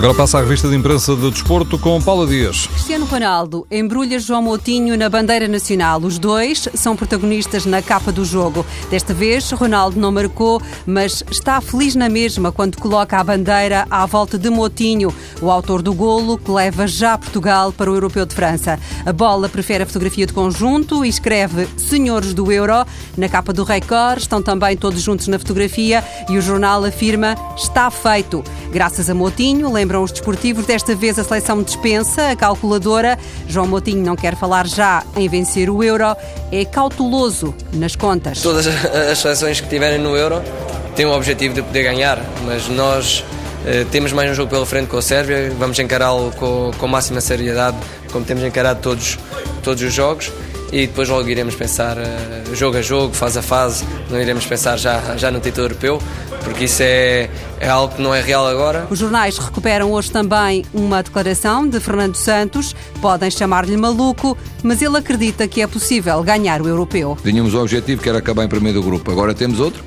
Agora passa a revista de imprensa de desporto com Paula Dias. Cristiano Ronaldo embrulha João Moutinho na bandeira nacional. Os dois são protagonistas na capa do jogo. Desta vez, Ronaldo não marcou, mas está feliz na mesma quando coloca a bandeira à volta de Moutinho, o autor do golo que leva já Portugal para o Europeu de França. A bola prefere a fotografia de conjunto e escreve Senhores do Euro. Na capa do Record estão também todos juntos na fotografia e o jornal afirma está feito. Graças a Moutinho, lembram os desportivos, desta vez a seleção dispensa a calculadora. João Moutinho não quer falar já em vencer o Euro, é cauteloso nas contas. Todas as seleções que tiverem no Euro têm o objetivo de poder ganhar, mas nós eh, temos mais um jogo pela frente com a Sérvia, vamos encará-lo com, com máxima seriedade, como temos encarado todos, todos os jogos e depois logo iremos pensar uh, jogo a jogo, fase a fase, não iremos pensar já, já no título europeu, porque isso é, é algo que não é real agora. Os jornais recuperam hoje também uma declaração de Fernando Santos, podem chamar-lhe maluco, mas ele acredita que é possível ganhar o europeu. Tínhamos o objetivo que era acabar em primeiro do grupo, agora temos outro.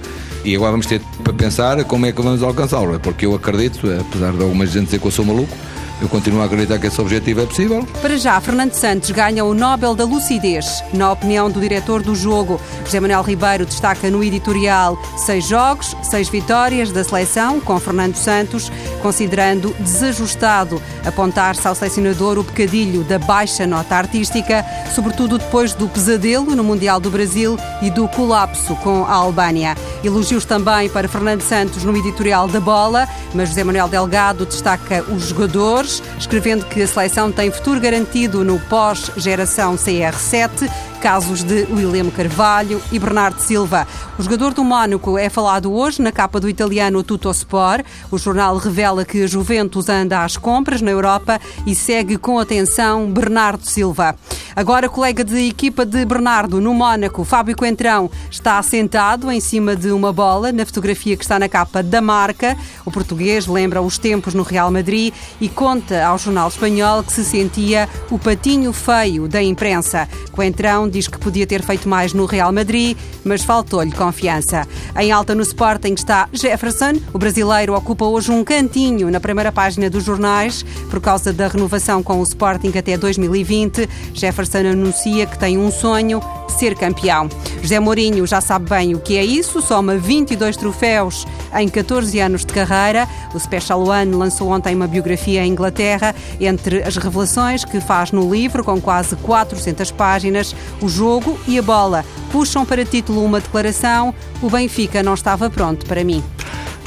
E agora vamos ter para pensar como é que vamos alcançá-lo, porque eu acredito, apesar de algumas gente dizer que eu sou maluco, eu continuo a acreditar que esse objetivo é possível. Para já, Fernando Santos ganha o Nobel da Lucidez. Na opinião do diretor do jogo, José Manuel Ribeiro destaca no editorial seis jogos, seis vitórias da seleção, com Fernando Santos, considerando desajustado apontar-se ao selecionador o pecadilho da baixa nota artística, sobretudo depois do pesadelo no Mundial do Brasil e do colapso com a Albânia. Elogios também para Fernando Santos no editorial da Bola, mas José Manuel Delgado destaca os jogadores, escrevendo que a seleção tem futuro garantido no pós-geração CR7 casos de William Carvalho e Bernardo Silva. O jogador do Mónaco é falado hoje na capa do italiano Tuttosport. O jornal revela que a Juventus anda às compras na Europa e segue com atenção Bernardo Silva. Agora, colega de equipa de Bernardo no Mónaco, Fábio Coentrão, está sentado em cima de uma bola na fotografia que está na capa da marca. O português lembra os tempos no Real Madrid e conta ao jornal espanhol que se sentia o patinho feio da imprensa. Coentrão diz que podia ter feito mais no Real Madrid, mas faltou-lhe confiança. Em alta no Sporting está Jefferson. O brasileiro ocupa hoje um cantinho na primeira página dos jornais por causa da renovação com o Sporting até 2020. Jefferson anuncia que tem um sonho ser campeão. José Mourinho já sabe bem o que é isso, soma 22 troféus em 14 anos de carreira. O Special One lançou ontem uma biografia em Inglaterra. Entre as revelações que faz no livro, com quase 400 páginas, o jogo e a bola puxam para título uma declaração: o Benfica não estava pronto para mim.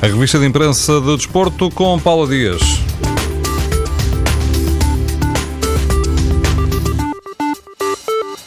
A revista de imprensa de desporto com Paula Dias.